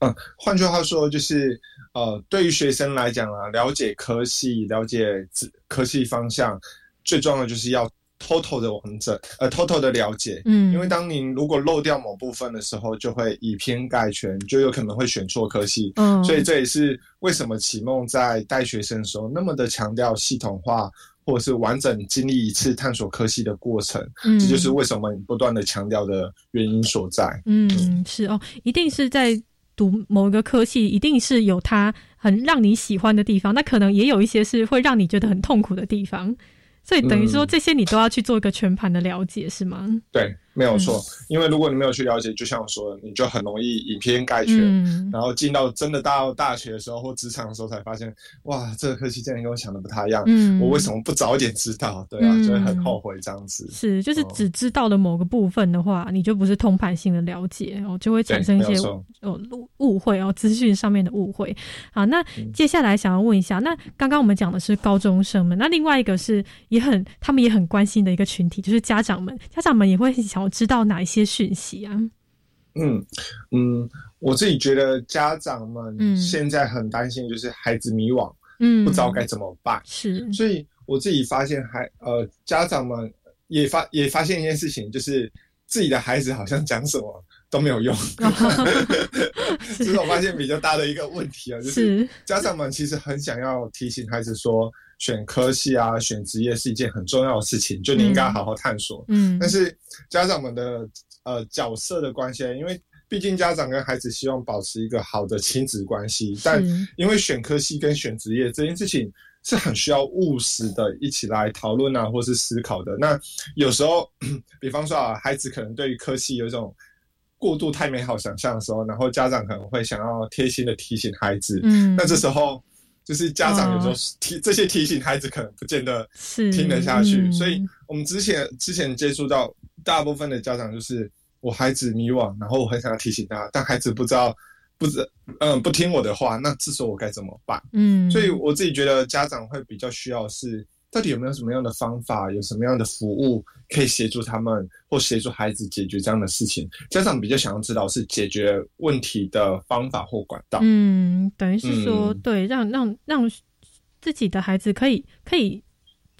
嗯，换句话说，就是呃，对于学生来讲啊，了解科系、了解科系方向，最重要的就是要 total 的完整，呃，total 的了解。嗯因为当您如果漏掉某部分的时候，就会以偏概全，就有可能会选错科系。嗯所以这也是为什么启梦在带学生的时候那么的强调系统化。或者是完整经历一次探索科系的过程，嗯这就是为什么你不断的强调的原因所在。嗯，是哦，一定是在读某一个科系，一定是有它很让你喜欢的地方，那可能也有一些是会让你觉得很痛苦的地方。所以等于说，嗯这些你都要去做一个全盘的了解，是吗？对，没有错。嗯因为如果你没有去了解，就像我说的，你就很容易以偏概全，嗯然后进到真的到大学的时候或职场的时候，才发现，哇，这个科技竟然跟我想的不太一样。嗯我为什么不早一点知道？对啊，嗯就会很后悔这样子。是，就是哦只知道了某个部分的话，你就不是通盘性的了解然后，就会产生一些哦误误会哦，资讯上面的误会。好，那嗯接下来想要问一下，那刚刚我们讲的是高中生们，那另外一个是也很他们也很关心的一个群体，就是家长们，家长们也会想要知道哪一些讯息啊？嗯嗯，我自己觉得家长嗯们现在很担心，就是孩子迷惘，嗯不知道该怎么办。是，所以我自己发现还呃，家长们也发也发现一件事情，就是自己的孩子好像讲什么都没有用。这是我发现比较大的一个问题啊，就是是家长们其实很想要提醒孩子说，选科系啊、选职业是一件很重要的事情，就你应该好好探索。嗯但是家长们的呃角色的关系，因为毕竟家长跟孩子希望保持一个好的亲子关系，但因为选科系跟选职业这件事情是很需要务实的一起来讨论啊，或是思考的。那有时候，比方说啊，孩子可能对于科系有一种过度太美好想象的时候，然后家长可能会想要贴心的提醒孩子，嗯那这时候。就是家长有时候提、这些提醒孩子可能不见得听得下去，嗯所以我们之前之前接触到大部分的家长就是我孩子迷惘，然后我很想要提醒他，但孩子不知道不知嗯不听我的话，那这时候我该怎么办？嗯。所以我自己觉得家长会比较需要是到底有没有什么样的方法，有什么样的服务可以协助他们或协助孩子解决这样的事情。家长比较想要知道是解决问题的方法或管道。嗯，等于是说，嗯对，让让让自己的孩子可以可以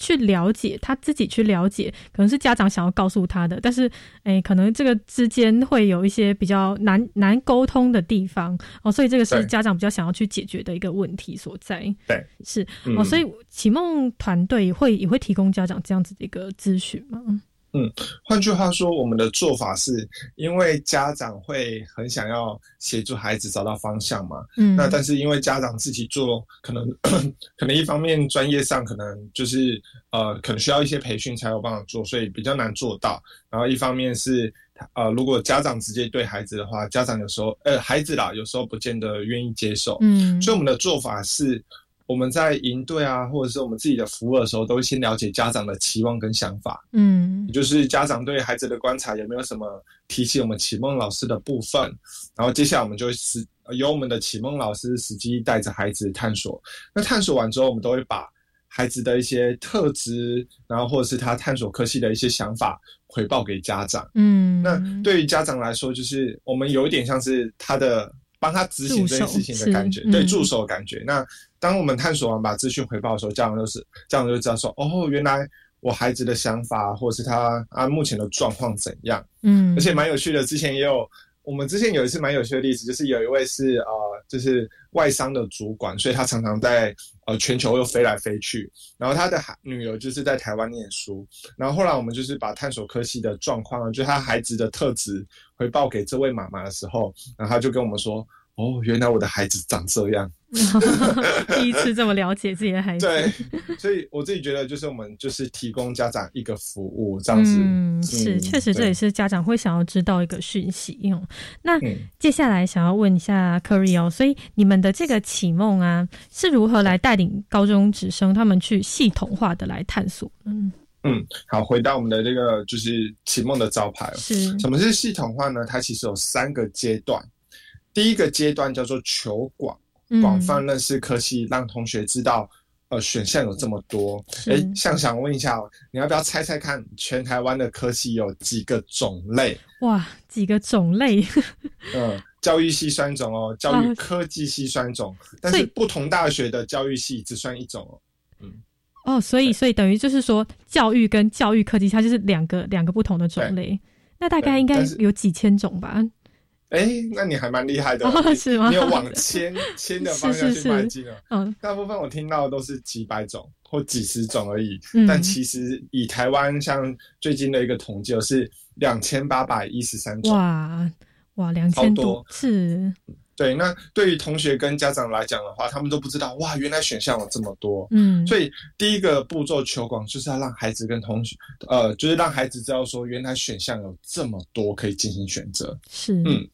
去了解，他自己去了解，可能是家长想要告诉他的，但是，哎，可能这个之间会有一些比较难难沟通的地方哦，所以这个是家长比较想要去解决的一个问题所在。对，是哦，嗯所以启梦团队会也会提供家长这样子的一个咨询吗？嗯，换句话说，我们的做法是因为家长会很想要协助孩子找到方向嘛，嗯那但是因为家长自己做，可能 可能一方面专业上可能就是呃，可能需要一些培训才有办法做，所以比较难做到。然后一方面是呃，如果家长直接对孩子的话，家长有时候呃孩子啦，有时候不见得愿意接受。嗯所以我们的做法是，我们在营队啊，或者是我们自己的服务的时候，都会先了解家长的期望跟想法，嗯也就是家长对孩子的观察有没有什么提起我们启蒙老师的部分，然后接下来我们就会实由我们的启蒙老师实际带着孩子探索。那探索完之后，我们都会把孩子的一些特质，然后或者是他探索科系的一些想法回报给家长。嗯，那对于家长来说，就是我们有一点像是他的帮他执行这件事情的感觉对助手的感觉。那当我们探索完把资讯回报的时候，家长就是家长就知道说，哦，原来我孩子的想法或者是他啊目前的状况怎样。嗯，而且蛮有趣的，之前也有我们之前有一次蛮有趣的例子，就是有一位是呃就是外商的主管，所以他常常在呃全球又飞来飞去，然后他的孩女儿就是在台湾念书，然后后来我们就是把探索科系的状况，就是他孩子的特质回报给这位妈妈的时候，然后他就跟我们说。哦，原来我的孩子长这样。第一次这么了解自己的孩子，对，所以我自己觉得，就是我们就是提供家长一个服务这样子。嗯，是，确实这也是家长会想要知道一个讯息哦。那嗯接下来想要问一下 Curry 哦，所以你们的这个启蒙啊，是如何来带领高中职生他们去系统化的来探索？嗯，嗯，好，回到我们的这个就是启梦的招牌哦。是什么是系统化呢？它其实有三个阶段。第一个阶段叫做求广，嗯广泛认识科系，让同学知道，呃，选项有这么多。是哎，像想问一下哦，你要不要猜猜看，全台湾的科系有几个种类？哇，几个种类，嗯，教育系算一种哦，教育科技系算一种，但是不同大学的教育系只算一种哦。哦，所以所以等于就是说，教育跟教育科技，它就是两个两个不同的种类。那大概应该有几千种吧？哎，那你还蛮厉害的，哦你是吗？你有往千千的方向去迈进啊。嗯，大部分我听到的都是几百种或几十种而已，嗯。但其实以台湾像最近的一个统计哦是两千八百一十三种。哇哇，两千超多。是，对，那对于同学跟家长来讲的话，他们都不知道哇，原来选项有这么多。嗯，所以第一个步骤求广就是要让孩子跟同学，呃，就是让孩子知道说，原来选项有这么多可以进行选择。是，嗯，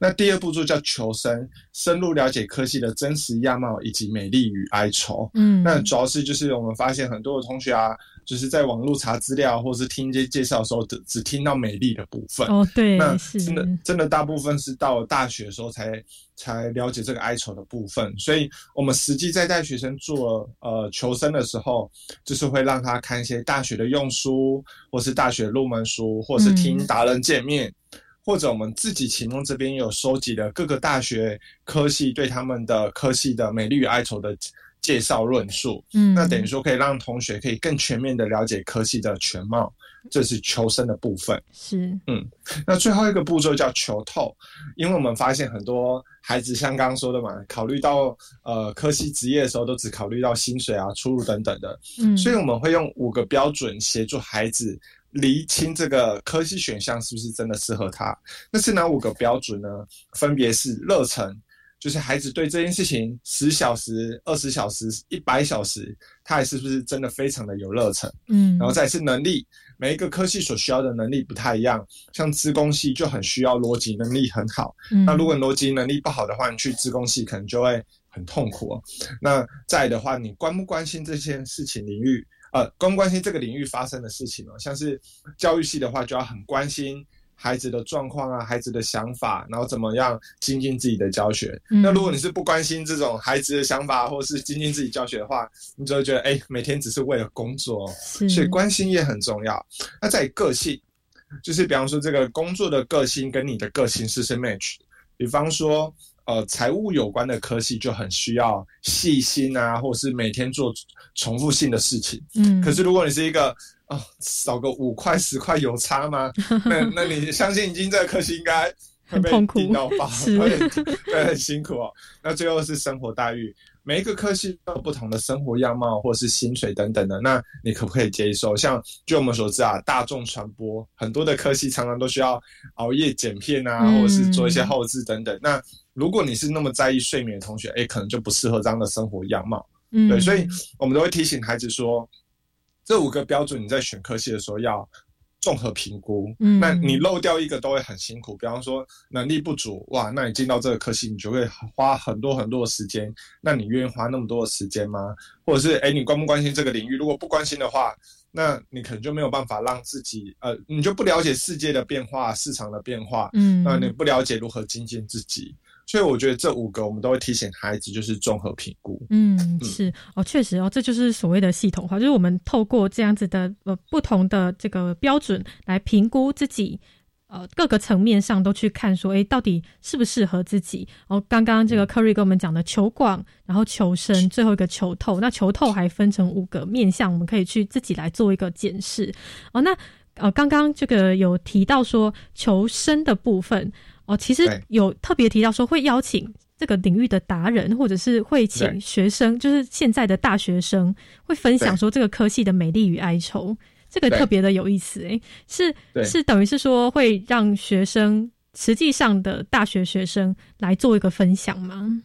那第二步骤叫求生，深入了解科系的真实样貌以及美丽与哀愁。嗯那主要是就是我们发现很多的同学啊，就是在网络查资料或是听一些介绍的时候，只只听到美丽的部分。哦对那真的真的大部分是到了大学的时候才才了解这个哀愁的部分。所以我们实际在带学生做呃求生的时候，就是会让他看一些大学的用书，或是大学入门书，或是听嗯达人见面。或者我们自己启蒙这边有收集的各个大学科系对他们的科系的美丽与哀愁的介绍论述，嗯那等于说可以让同学可以更全面的了解科系的全貌，这是求生的部分。是，嗯，那最后一个步骤叫求透，因为我们发现很多孩子像刚刚说的嘛，考虑到呃科系职业的时候，都只考虑到薪水啊、出入等等的，嗯所以我们会用五个标准协助孩子厘清这个科系选项是不是真的适合他。那是哪五个标准呢？分别是热忱。就是孩子对这件事情十小时、二十小时、一百小时，他还是不是真的非常的有热忱？嗯然后再来是能力，每一个科系所需要的能力不太一样，像资工系就很需要逻辑能力很好。嗯那如果逻辑能力不好的话，你去资工系可能就会很痛苦哦。那再的话，你关不关心这件事情领域？呃，关不关心这个领域发生的事情哦？像是教育系的话，就要很关心。孩子的状况啊，孩子的想法，然后怎么样精进自己的教学。嗯那如果你是不关心这种孩子的想法，或是精进自己教学的话，你就会觉得，哎、每天只是为了工作哦。所以关心也很重要。那在个性，就是比方说这个工作的个性跟你的个性是不是 match？比方说，呃，财务有关的科系就很需要细心啊，或是每天做重复性的事情。嗯可是如果你是一个哦，少个五块十块有差吗？那那你相信已经这个科系应该会被很痛苦顶到爆，对很辛苦哦。那最后是生活待遇，每一个科系都有不同的生活样貌或是薪水等等的，那你可不可以接受？像据我们所知啊，大众传播很多的科系常常都需要熬夜剪片啊，嗯或者是做一些后置等等。那如果你是那么在意睡眠的同学，哎，可能就不适合这样的生活样貌。嗯对，所以我们都会提醒孩子说，这五个标准你在选科系的时候要综合评估。嗯那你漏掉一个都会很辛苦。比方说能力不足，哇，那你进到这个科系，你就会花很多很多的时间。那你愿意花那么多的时间吗？或者是哎，你关不关心这个领域？如果不关心的话，那你可能就没有办法让自己呃，你就不了解世界的变化、市场的变化，嗯那你不了解如何精进自己。所以我觉得这五个我们都会提醒孩子，就是综合评估。嗯，是哦，确实哦，这就是所谓的系统化，就是我们透过这样子的呃不同的这个标准来评估自己。呃，各个层面上都去看，说，诶，到底适不适合自己？哦，刚刚这个 Curry 跟我们讲的求广，然后求深，最后一个求透。那求透还分成五个面向，我们可以去自己来做一个检视。哦，那呃，刚刚这个有提到说求深的部分，哦，其实有特别提到说会邀请这个领域的达人，或者是会请对。学生，就是现在的大学生会分享对。说这个科系的美丽与哀愁，这个特别的有意思诶、是是等于是说会让学生实际上的大学学生来做一个分享吗？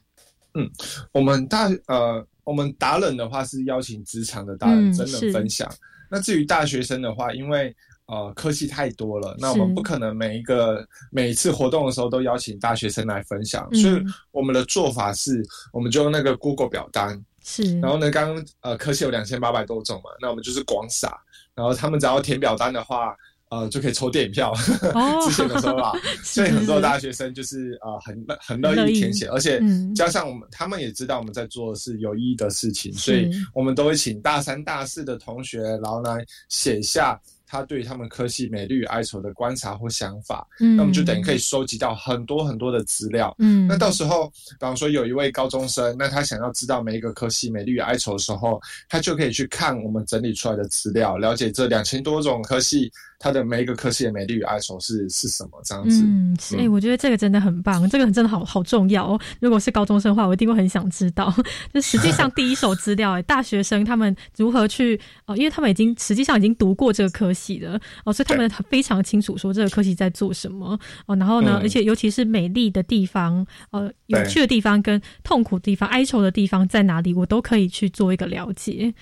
嗯我们大呃，我们达人的话是邀请职场的达人嗯真是。人分享。那至于大学生的话，因为呃科系太多了，那我们不可能每一个每一次活动的时候都邀请大学生来分享，嗯。所以我们的做法是，我们就用那个 Google 表单，是，然后呢，刚刚呃科系有两千八百多种嘛，那我们就是广撒，然后他们只要填表单的话。呃，就可以抽电影票。哦。之前的时候啊，是。所以很多大学生就是呃很很乐乐意意填写，而且嗯。加上我们他们也知道我们在做的是有意义的事情，所以我们都会请大三、大四的同学，然后来写下他对于他们科系美丽与哀愁的观察或想法。嗯那我们就等于可以收集到很多很多的资料。嗯那到时候，比方说有一位高中生，那他想要知道每一个科系美丽与哀愁的时候，他就可以去看我们整理出来的资料，了解这两千多种科系，它的每一个科系的美丽与哀愁是是什么这样子。嗯，是，哎、我觉得这个真的很棒，这个真的好好重要哦。如果是高中生的话，我一定会很想知道，就实际上第一手资料，哎，大学生他们如何去哦，因为他们已经实际上已经读过这个科系了哦，所以他们非常清楚说这个科系在做什么哦。然后呢，嗯而且尤其是美丽的地方，呃，有趣的地方跟痛苦的地方、哀愁的地方在哪里，我都可以去做一个了解。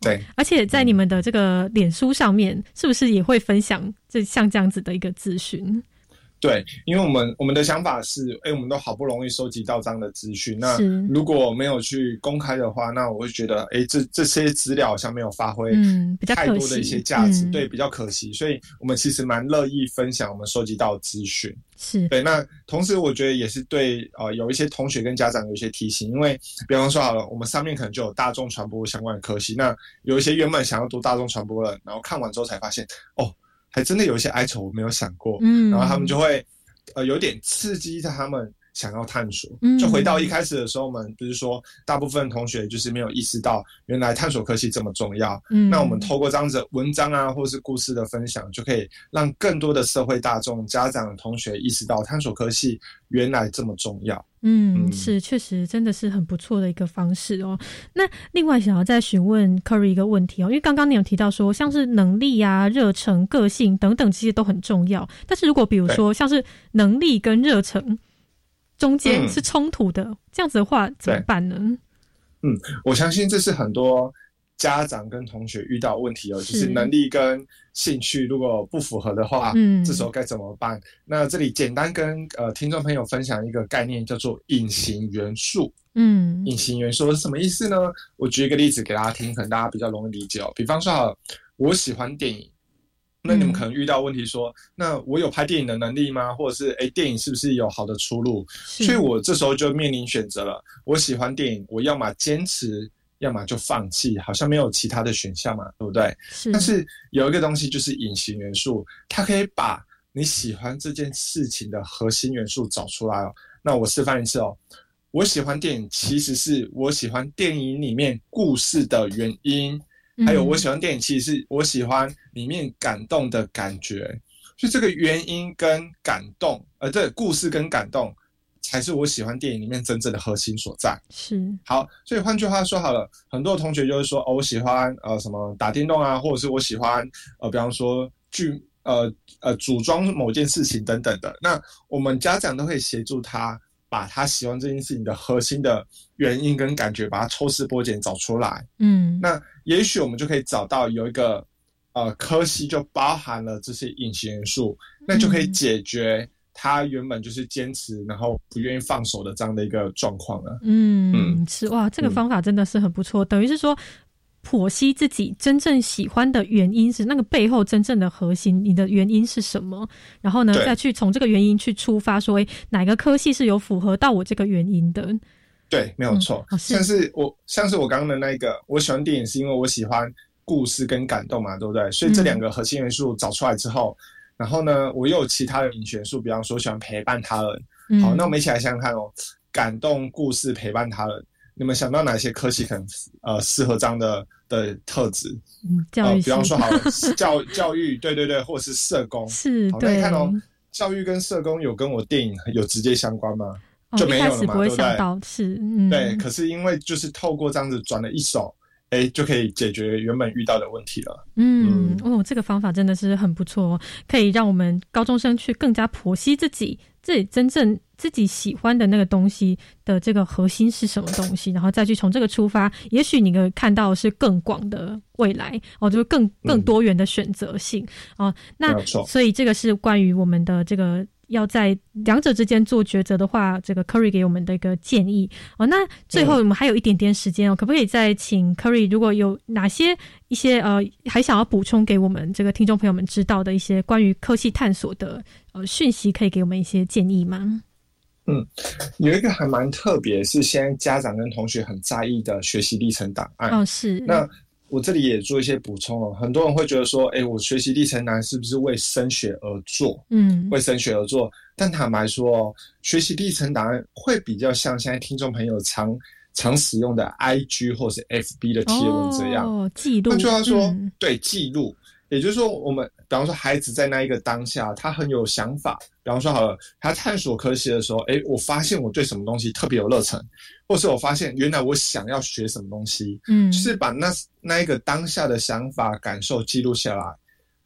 对，而且在你们的这个脸书上面，是不是也会分享这像这样子的一个资讯？对，因为我们我们的想法是，哎，我们都好不容易收集到这样的资讯，那如果没有去公开的话，那我会觉得，哎，这这些资料好像没有发挥太多的一些价值，嗯。对，比较可惜，所以我们其实蛮乐意分享我们收集到的资讯。是。对，那同时我觉得也是对呃有一些同学跟家长有一些提醒，因为比方说好了，我们上面可能就有大众传播相关的科系，那有一些原本想要读大众传播的人，然后看完之后才发现，哦，还真的有一些哀愁我没有想过，嗯然后他们就会呃有点刺激在他们。想要探索，嗯就回到一开始的时候，我们不是说大部分同学就是没有意识到，原来探索科技这么重要。嗯那我们透过这样子文章啊，或是故事的分享，就可以让更多的社会大众、家长、同学意识到探索科技原来这么重要。嗯，是，确实真的是很不错的一个方式哦。那另外想要再询问 Curry 一个问题哦，因为刚刚你有提到说，像是能力啊、热忱、个性等等这些都很重要，但是如果比如说像是能力跟热忱中间嗯是冲突的，这样子的话怎么办呢？嗯，我相信这是很多家长跟同学遇到问题哦，就是是能力跟兴趣如果不符合的话，嗯这时候该怎么办？那这里简单跟呃听众朋友分享一个概念，叫做隐形元素。嗯隐形元素是什么意思呢？我举一个例子给大家听，可能大家比较容易理解哦。比方说我喜欢电影，那你们可能遇到问题说，那我有拍电影的能力吗？或者是诶，电影是不是有好的出路？所以我这时候就面临选择了。我喜欢电影，我要么坚持，要么就放弃，好像没有其他的选项嘛，对不对？是但是有一个东西就是隐形元素，它可以把你喜欢这件事情的核心元素找出来哦。那我示范一次哦。我喜欢电影，其实是我喜欢电影里面故事的原因，还有嗯我喜欢电影，其实是我喜欢里面感动的感觉。所以这个原因跟感动，呃，这个故事跟感动，才是我喜欢电影里面真正的核心所在。是好，所以换句话说好了，很多同学就是说，哦，我喜欢呃什么打电动啊，或者是我喜欢呃，比方说剧呃呃组装某件事情等等的。那我们家长都可以协助他，把他喜欢这件事情的核心的原因跟感觉，把它抽丝剥茧找出来。嗯那也许我们就可以找到有一个呃科系就包含了这些隐形元素，那就可以解决他原本就是坚持然后不愿意放手的这样的一个状况了。嗯，是哇，这个方法真的是很不错，等于是说。剖析自己真正喜欢的原因是那个背后真正的核心，你的原因是什么？然后呢，再去从这个原因去出发，说，诶，哪个科系是有符合到我这个原因的？对，没有错。像是我，像是我刚刚的那一个，我喜欢电影是因为我喜欢故事跟感动嘛，对不对？所以这两个核心元素找出来之后，然后呢，我又有其他的隐形元素，比方说喜欢陪伴他人。嗯好，那我们一起来想想看哦，感动、故事、陪伴他人，你们想到哪些科系可能呃适合这样的的特质？嗯，教育呃，比方系说好，教教育，对对对，或者是社工。是好，那你看哦，教育跟社工有跟我电影有直接相关吗？哦就没有了不会对是嗯，对，可是因为就是透过这样子转了一手，哎，就可以解决原本遇到的问题了。嗯，哦，这个方法真的是很不错哦，可以让我们高中生去更加剖析自己自己真正自己喜欢的那个东西的这个核心是什么东西，然后再去从这个出发，也许你可以看到的是更广的未来哦，就是更更多元的选择性、哦。那所以这个是关于我们的这个。要在两者之间做抉择的话，这个 Curry 给我们的一个建议哦。那最后我们还有一点点时间哦，可不可以再请 Curry 如果有哪些一些呃还想要补充给我们这个听众朋友们知道的一些关于科技探索的呃讯息，可以给我们一些建议吗？嗯，有一个还蛮特别，是现在家长跟同学很在意的学习历程档案。哦，是那我这里也做一些补充哦。很多人会觉得说，哎，我学习历程档案是不是为升学而做？嗯为升学而做。但坦白说哦，学习历程档案会比较像现在听众朋友常常使用的 IG 或是 FB 的贴文这样。哦，记录，换句话说，嗯对记录，也就是说，我们比方说孩子在那一个当下，他很有想法。比方说好了，他探索科学的时候，诶，我发现我对什么东西特别有热忱，或是我发现原来我想要学什么东西，嗯就是把那那一个当下的想法、感受记录下来，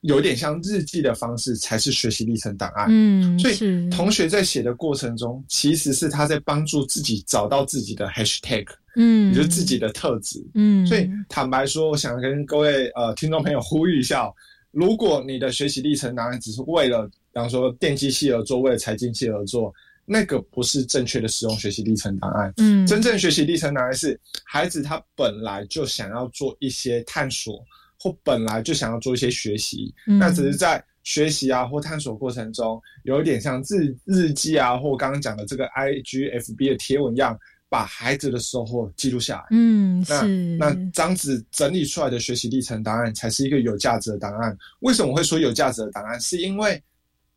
有点像日记的方式，才是学习历程档案。嗯所以同学在写的过程中，其实是他在帮助自己找到自己的 hashtag，嗯也就是自己的特质。嗯所以坦白说，我想跟各位呃听众朋友呼吁一下哦，如果你的学习历程档案只是为了，比方说电机系而做，为了财经系而做，那个不是正确的使用学习历程档案。嗯真正学习历程档案是孩子他本来就想要做一些探索，或本来就想要做一些学习，嗯那只是在学习啊或探索过程中，有一点像日日记啊，或刚刚讲的这个 IG、FB 的贴文一样，把孩子的收获记录下来。嗯那是那这样子整理出来的学习历程档案才是一个有价值的档案。为什么我会说有价值的档案？是因为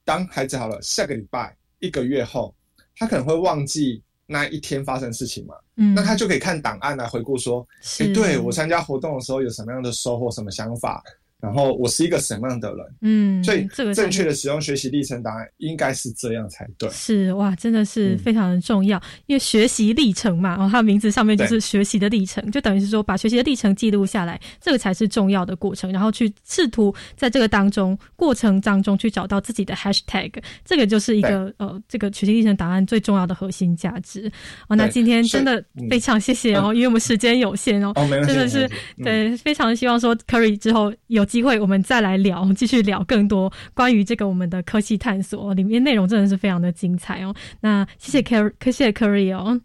当孩子好了，下个礼拜、一个月后，他可能会忘记那一天发生事情嘛，嗯。那他就可以看档案来回顾说，是诶对我参加活动的时候有什么样的收获、什么想法，然后我是一个什么样的人。嗯所以这个正确的使用学习历程档案应该是这样才对。是哇，真的嗯。是非常的重要，因为学习历程嘛，哦，它名字上面就是学习的历程，就等于是说把学习的历程记录下来，这个才是重要的过程，然后去试图在这个当中过程当中去找到自己的 hashtag，这个就是一个呃这个学习历程档案最重要的核心价值。哦，那今天真的嗯。非常谢谢哦，因为我们时间有限哦，真的是对，非常希望说 Curry 之后有机会我们再来聊，继续聊更多关于这个我们的科技探索，里面内容真的是非常的精彩哦。那谢谢 Carry，谢谢 Carry 哦。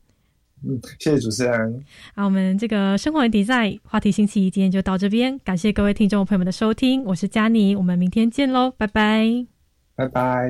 嗯，谢谢主持人。好，我们这个生活的 design 话题星期一今天就到这边，感谢各位听众朋友们的收听，我是佳妮，我们明天见喽，拜拜。拜拜。